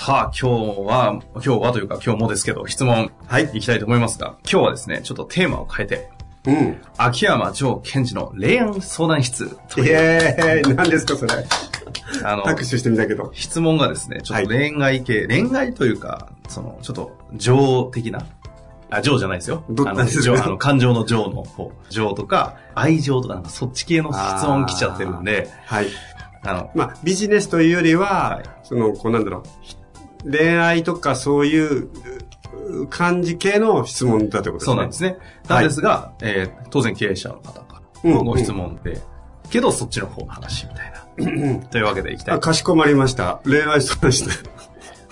さあ、今日は、今日はというか今日もですけど、質問、はいいきたいと思いますが、今日はですね、ちょっとテーマを変えて、うん。秋山城賢治の恋愛相談室とイいう、エーイ何ですかそれ。あの、拍手してみたけど。質問がですね、ちょっとはい恋愛系、恋愛というか、その、ちょっと、情的な、あ、情じゃないですよ。あの、ど何ですか？情、あの、感情の情の方、情とか、愛情とか、なんかそっち系の質問来ちゃってるんで、はい。あの、まあ、ビジネスというよりは、はいその、こうなんだろう。恋愛とかそういうう感じ系の質問だということですね。そうなんですね。なんですが、えー当然経営者の方からのご質問で、けどそっちの方の話みたいな。というわけでいきたいあ、。かしこまりました。恋愛相談室。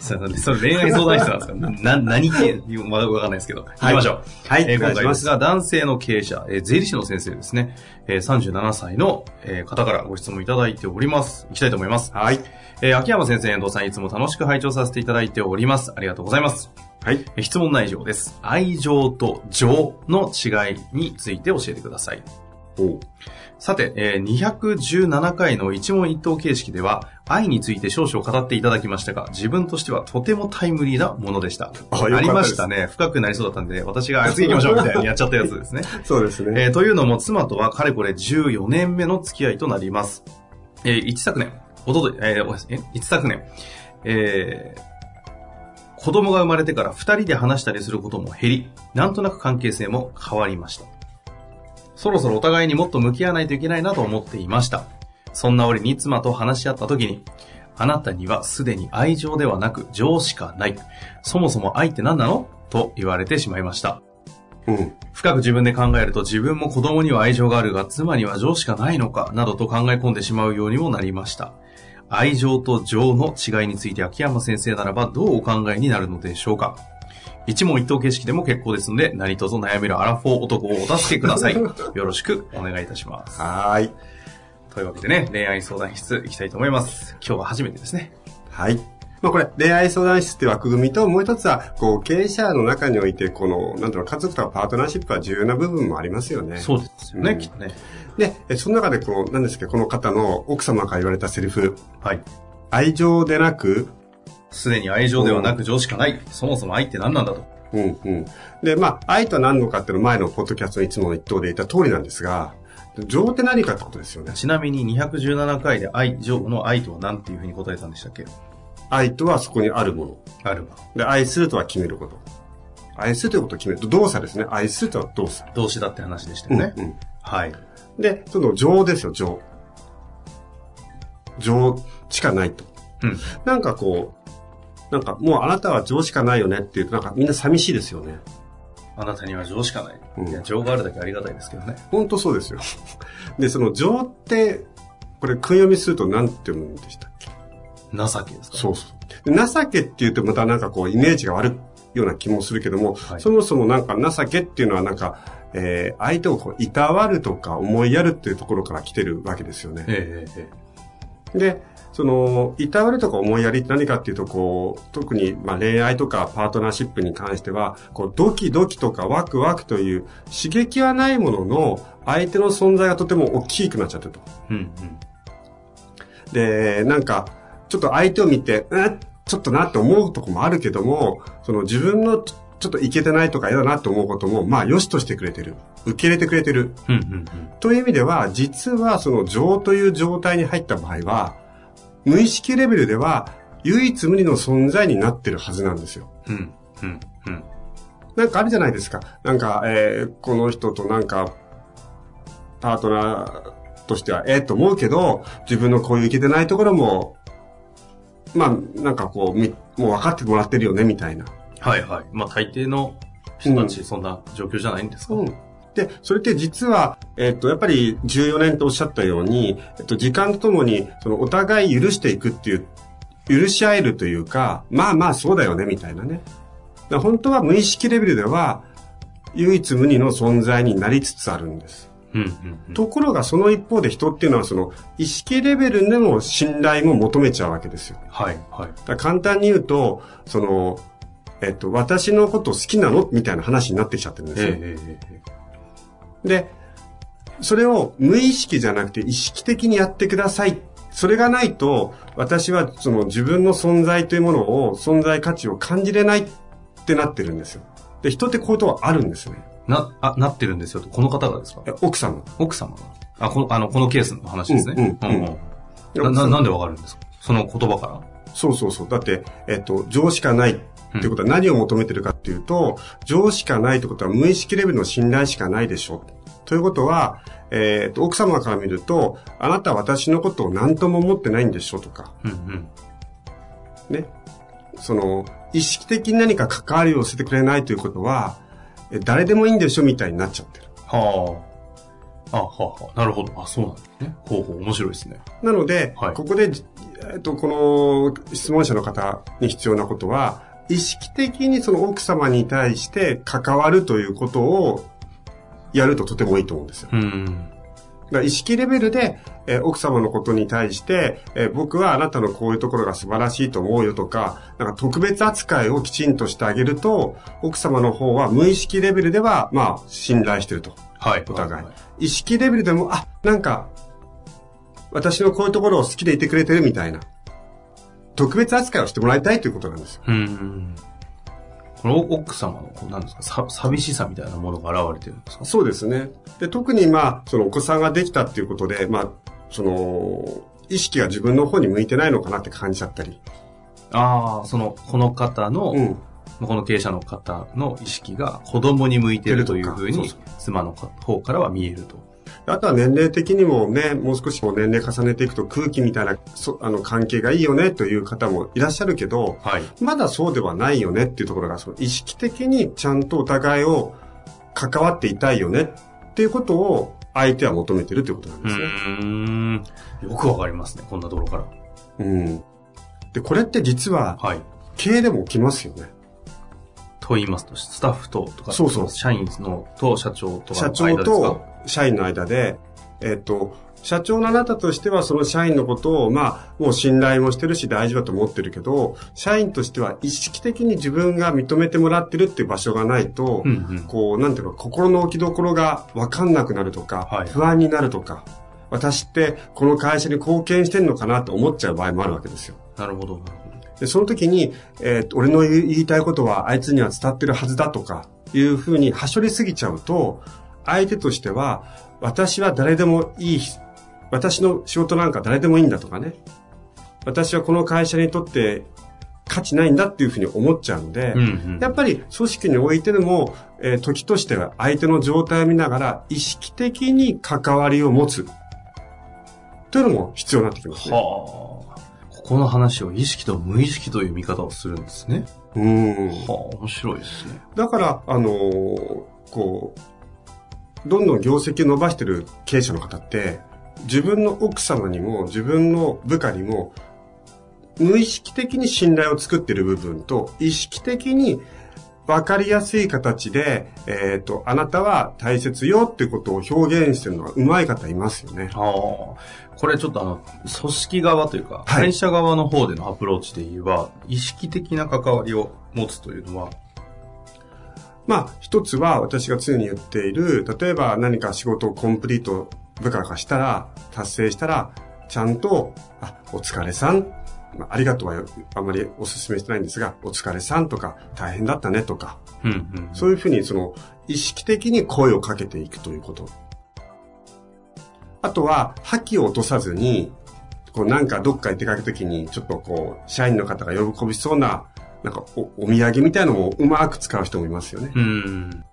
それそれ恋愛相談室なんですかな、な何系？まだわかんないですけど。行きましょう。はいえー今回ですすが、男性の経営者、えー税理士の先生ですね。えー37歳の、えー方からご質問いただいております。いきたいと思います。はい。えー秋山先生、遠藤さん、いつも楽しく拝聴させていただいております。ありがとうございます。はい。えー質問内容です。愛情と情の違いについて教えてください。おうさて、えー217回の一問一答形式では、愛について少々語っていただきましたが、自分としてはとてもタイムリーなものでした。ありましたね。深くなりそうだったんで、私が次行きましょうみたいに やっちゃったやつですね。そうですね。えーというのも、妻とはかれこれ14年目の付き合いとなります。えー一昨年、おととい、えーおえ一昨年、えー子供が生まれてから二人で話したりすることも減り、なんとなく関係性も変わりました。そろそろお互いにもっと向き合わないといけないなと思っていました。そんな折に妻と話し合った時に、あなたにはすでに愛情ではなく情しかない。そもそも愛って何なの？と言われてしまいました。うん。深く自分で考えると自分も子供には愛情があるが妻には情しかないのか？などと考え込んでしまうようにもなりました。愛情と情の違いについて秋山先生ならばどうお考えになるのでしょうか？一問一答形式でも結構ですので何卒悩めるアラフォー男をお助けください。よろしくお願いいたします。はーい。というわけでね、恋愛相談室行きたいと思います。今日は初めてですね。はい。まあこれ、恋愛相談室って枠組みと、もう一つは、こう、経営者の中において、この、なんだろう、家族とかパートナーシップは重要な部分もありますよね。そうですよね、うんきっとね。で、えその中で、この、なんですか、この方の奥様から言われたセリフ、はい。愛情でなく、すでに愛情ではなく情しかない。そもそも愛って何なんだと。うんうん。で、まあ、愛とは何のかっていうのは前のポッドキャストのいつもの一答で言った通りなんですが、情って何かってことですよね。ちなみに217回で愛情の愛とは何ていうふうに答えたんでしたっけ？愛とはそこにあるもの。あるわ。で、愛するとは決めること。愛するということを決めると動作ですね？愛するとは動作。動詞だって話でしたよね。うんうんはい。で、その情ですよ、情。情しかないと。うん。なんかこう、なんかもうあなたは情しかないよねっていうとなんかみんな寂しいですよね。あなたには情しかない。うんいや、情があるだけありがたいですけどね。本当そうですよ。で、その情って、これ、訓読みすると何て読むんでした情けですか？そうそう。で情けっていうとまたなんかこう、イメージが悪いような気もするけども、はいそもそもなんか情けっていうのはなんか、えー、相手をこう、いたわるとか思いやるっていうところから来てるわけですよね。ええええで、その、いたわるとか思いやりって何かっていうと、こう、特に、まあ、恋愛とかパートナーシップに関しては、こう、ドキドキとかワクワクという刺激はないものの、相手の存在がとても大きくなっちゃってると。えうんうん。で、なんか、ちょっと相手を見て、うん、ちょっとなって思うとこもあるけども、その自分のちょっといけてないとか嫌だなって思うことも、まあ、良しとしてくれてる。受け入れてくれてる。うんうんという意味では、実はその情という状態に入った場合は、無意識レベルでは唯一無二の存在になってるはずなんですよ。うん。うん。うん。うん。なんかあるじゃないですか。なんか、えーこの人となんか、パートナーとしては、ええと思うけど、自分のこういういけてないところも、まあ、なんかこう、みもう分かってもらってるよね、みたいな。はいはい。まあ大抵の人たち、そんな状況じゃないんですか、うん。で、それって実は、えっ、と、やっぱり14年とおっしゃったように、えっと、時間とともに、そのお互い許していくっていう、許し合えるというか、まあまあそうだよね、みたいなね。本当は無意識レベルでは、唯一無二の存在になりつつあるんです。ところがその一方で人っていうのはその意識レベルでの信頼も求めちゃうわけですよ。はいはい。簡単に言うと、その、えっと、私のこと好きなの？みたいな話になってきちゃってるんですよ。ええええええで、それを無意識じゃなくて意識的にやってください。それがないと、私はその自分の存在というものを、存在価値を感じれないってなってるんですよ。で、人ってこういうことはあるんですね。な、あ、なってるんですよと。この方がですか？え奥様。奥様があ、この、あの、このケースの話ですね。うんうんうんうんな、ななんでわかるんですか？その言葉から。そうそうそう。だって、えっと、情しかないっていうことは何を求めてるかっていうと、情しかないってことは無意識レベルの信頼しかないでしょ。ということは、えっと、奥様から見ると、あなたは私のことを何とも思ってないんでしょとか、うんうん。ね。その、意識的に何か関わりを捨ててくれないということは、え誰でもいいんでしょみたいになっちゃってる。はあ。あ、はあ、はあ。なるほど。あ、そうなんですね。ほうほう、面白いですね。なので、はいここで、えっと、この質問者の方に必要なことは、意識的にその奥様に対して関わるということをやるととてもいいと思うんですよ。うん。意識レベルで、えー奥様のことに対して、えー僕はあなたのこういうところが素晴らしいと思うよとか、なんか特別扱いをきちんとしてあげると、奥様の方は無意識レベルでは、まあ、信頼してると。はい。お互いはは意識レベルでも、あ、なんか、私のこういうところを好きでいてくれてるみたいな。特別扱いをしてもらいたいということなんですよ。うん。この奥様の、こうなんですか、さ、寂しさみたいなものが現れてるんですか？そうですね。で、特にまあ、そのお子さんができたっていうことで、まあ、その、意識が自分の方に向いてないのかなって感じちゃったり。ああ、その、この方の、うん。この経営者の方の意識が子供に向いてるというふうに妻の方からは見えると。あとは年齢的にもね、もう少しこう年齢重ねていくと空気みたいな、そあの関係がいいよねという方もいらっしゃるけど、はい。まだそうではないよねっていうところが、その意識的にちゃんとお互いを関わっていたいよねっていうことを相手は求めてるということなんうですね。ーん。よくわかりますね、こんなところから。うん。で、これって実ははい。経営でも起きますよね。と言いますと、スタッフと、とか、そうそう社員のと社長とか社長と社員の間で、えっと、社長のあなたとしてはその社員のことを、まあ、もう信頼もしてるし大丈夫だと思ってるけど、社員としては意識的に自分が認めてもらってるっていう場所がないと、うんうん。こう、なんていうの、心の置きどころがわかんなくなるとか、はい不安になるとか、私ってこの会社に貢献してんのかなと思っちゃう場合もあるわけですよ。なるほど。で、その時に、えーと俺の言いたいことはあいつには伝わってるはずだとか、いうふうにはしょりすぎちゃうと、相手としては、私は誰でもいい、私の仕事なんか誰でもいいんだとかね。私はこの会社にとって価値ないんだっていうふうに思っちゃうので、うんうん。やっぱり組織においてでも、えー時としては相手の状態を見ながら意識的に関わりを持つ。というのも必要になってきますね。はあ。ここの話を意識と無意識という見方をするんですね。うん。はあ、面白いですね。だから、あのーこう、どんどん業績を伸ばしてる経営者の方って、自分の奥様にも自分の部下にも、無意識的に信頼を作ってる部分と、意識的に分かりやすい形で、えっ、と、あなたは大切よっていうことを表現してるのが上手い方いますよね。はあ。これちょっとあの、組織側というか、はい会社側の方でのアプローチで言えば、意識的な関わりを持つというのは、まあ、一つは私が常に言っている、例えば何か仕事をコンプリート部下がしたら、達成したら、ちゃんと、あ、お疲れさん。まあ、ありがとうはあまりお勧めしてないんですが、お疲れさんとか、大変だったねとか、うんうん。そういうふうにその、意識的に声をかけていくということ。あとは、覇気を落とさずに、こうなんかどっかに出かけるときに、ちょっとこう、社員の方が喜びそうな、なんかおお土産みたいのもうまく使う人もいますよね。うん。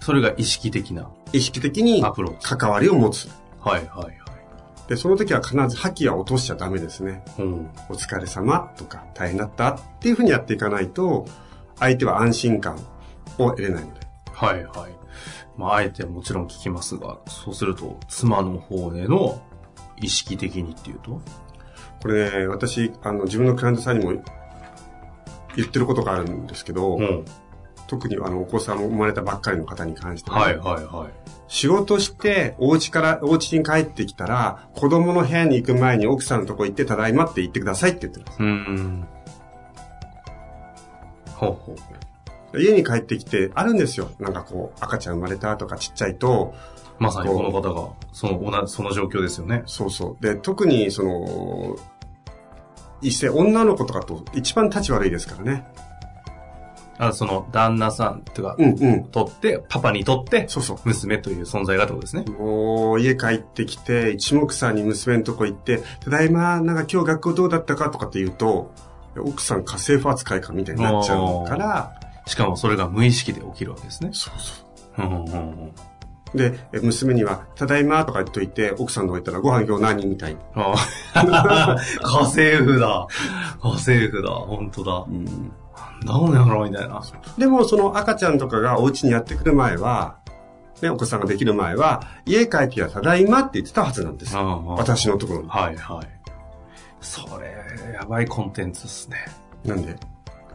それが意識的な意識的に。関わりを持つ。はいはいはい。で、その時は必ず覇気は落としちゃダメですね。うん。お疲れ様とか大変だったっていうふうにやっていかないと、相手は安心感を得れないので。はいはい。まあ、あえてもちろん聞きますが、そうすると、妻の方への意識的にっていうと？これね、私、あの、自分のクライアントさんにも言ってることがあるんですけど、ん。特にあの、お子さんも生まれたばっかりの方に関しては、はいはいはい。仕事して、お家から、お家に帰ってきたら、子供の部屋に行く前に奥さんのとこ行って、ただいまって言ってくださいって言ってるんです。うーん。ほうほうほ家に帰ってきて、あるんですよ。なんかこう、赤ちゃん生まれたとかちっちゃいと、う。まさにこの方が、その、その状況ですよね。そうそう。で、特にその、一世、女の子とかと一番立ち悪いですからね。あその、旦那さんとか、うんうん。とって、パパにとって、そうそう。娘という存在がってことですね？もう、家帰ってきて、一目散に娘のとこ行って、ただいま、なんか今日学校どうだったか？とかって言うと、奥さん家政婦扱いかみたいになっちゃうから、しかもそれが無意識で起きるわけですね。そうそうんうんうんう。で、え娘には、ただいまとか言っといて、奥さんのとこ行ったら、ご飯今日何？みたいな。ああ 家政婦だ。家政婦だ。本当だ。なんだろうやろみたいな。でも、その赤ちゃんとかがお家にやってくる前は、ね、お子さんができる前は、家帰ってきただいまって言ってたはずなんですよ。私のところに。はいはい。それ、やばいコンテンツですね。なんで？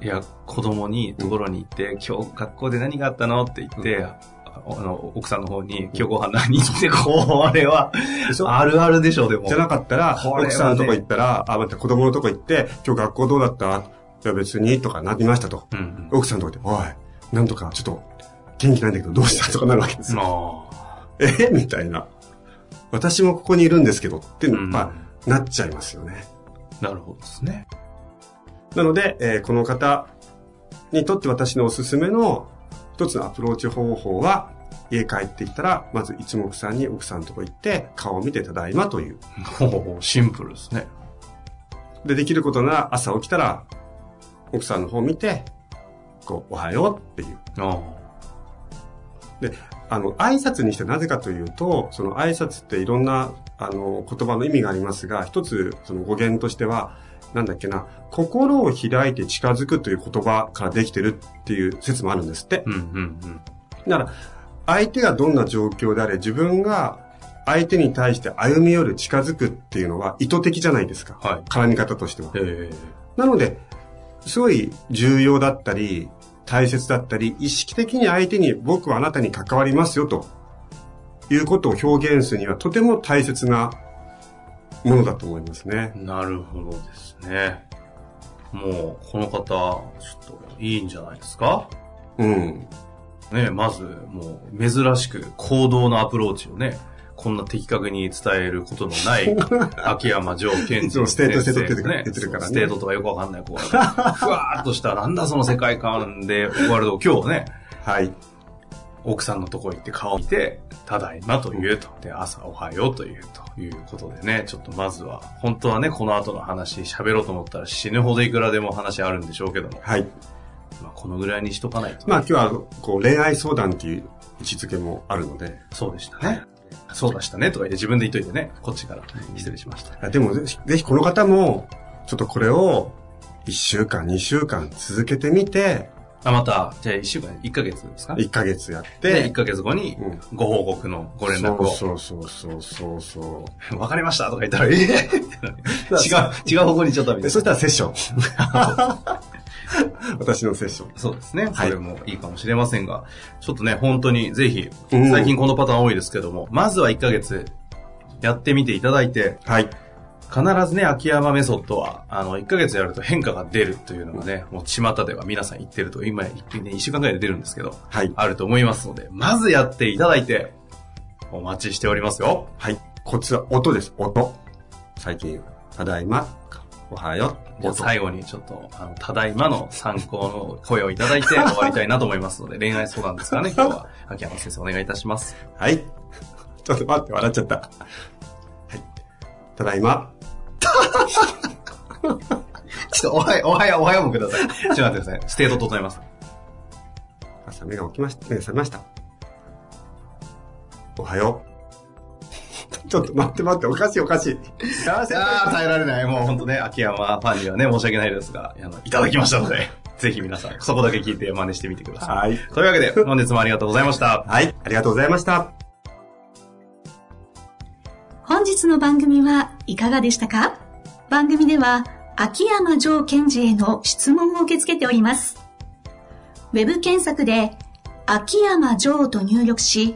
いや、子供に、ところに行って、今日学校で何があったのって言って、あの、奥さんの方に、今日ご飯何？って、これは、あるあるでしょ、でも。じゃなかったら、奥さんのとこ行ったら、あ、また子供のとこ行って、今日学校どうだった？いや別に、とかなりましたと。うんうん。奥さんのとこ行って、おい、なんとかちょっと、元気ないんだけどどうした？とかなるわけですよ。まえ？みたいな。私もここにいるんですけど、って、うんまあ、なっちゃいますよね。あ、なるほどですね。なので、えーこの方にとって私のおすすめの一つのアプローチ方法は、家帰ってきたら、まず一目散に奥さんのとこ行って、顔を見てただいまという。ほうほうシンプルですね。で、できることなら朝起きたら、奥さんの方を見て、こう、おはようっていう。あで、あの、挨拶にしてなぜかというと、その挨拶っていろんな、あの、言葉の意味がありますが、一つ、その語源としては、なんだっけな、心を開いて近づくという言葉からできてるっていう説もあるんですって。うんうんうん。だから、相手がどんな状況であれ、自分が相手に対して歩み寄る、近づくっていうのは意図的じゃないですか。はい。絡み方としては。ええなので、すごい重要だったり、大切だったり、意識的に相手に僕はあなたに関わりますよということを表現するにはとても大切なものだと思いますね。なるほどですね。もう、この方、ちょっといいんじゃないですか？うん。ね、まず、もう、珍しく行動のアプローチをね、こんな的確に伝えることのない、秋山ジョー賢司いつもステートステートって言ってるからねステートとかよくわかんない子が、ふわーっとした、なんだその世界観で終わると、今日ね、はい。奥さんのとこ行って顔を見て、ただいまと言うと。で、朝おはようと言うということでね、ちょっとまずは、本当はね、この後の話喋ろうと思ったら死ぬほどいくらでも話あるんでしょうけども、はい。まあ、このぐらいにしとかないと。まあ今日はこう恋愛相談っていう位置づけもあるので、そうでしたね。そうでしたねとか言って自分で言っといてね、こっちから。失礼しました。あでもぜひぜひこの方も、ちょっとこれを1週間、2週間続けてみて、あ、また、じゃあ1週間、1ヶ月ですか？1ヶ月やっで、1て、ヶ月後にうん。ご報告のご連絡を、そうそうそうそうそう。わかりましたとか言ったら、ええ？違う、違う方向に行っちゃったみたいな。でそしたらセッション。私のセッション。そうですね。はいそれもいいかもしれませんが、ちょっとね、本当にぜひ、うん最近このパターン多いですけども、まずは1ヶ月やってみていただいて、はい。必ずね、秋山メソッドは、あの、1ヶ月やると変化が出るというのがね、もう巷では皆さん言ってると、今、1, ね、1週間ぐらいで出るんですけど、はい。あると思いますので、まずやっていただいて、お待ちしておりますよ。はい。コツは音です。音。最近、ただいま、おはよう。じゃあ音。最後にちょっと、あの、ただいまの参考の声をいただいて 終わりたいなと思いますので、恋愛相談ですからね、今日は、秋山先生お願いいたします。はい。ちょっと待って、笑っちゃった。はい。ただいま。ちょっと、おはよう、おはよう、おはようもください。ちょっと待ってください。ステート整えます。朝目が起きました。目が覚めました。おはよう。ちょっと待って待って、おかしいおかしい。ああ、耐えられない。もう本当ね、秋山ファンにはね、申し訳ないですが、あの、いただきましたので、ぜひ皆さん、そこだけ聞いて真似してみてください。はい。というわけで、本日もありがとうございました。はい。ありがとうございました。本日の番組はいかがでしたか？番組では、秋山城賢治への質問を受け付けております。ウェブ検索で、秋山城と入力し、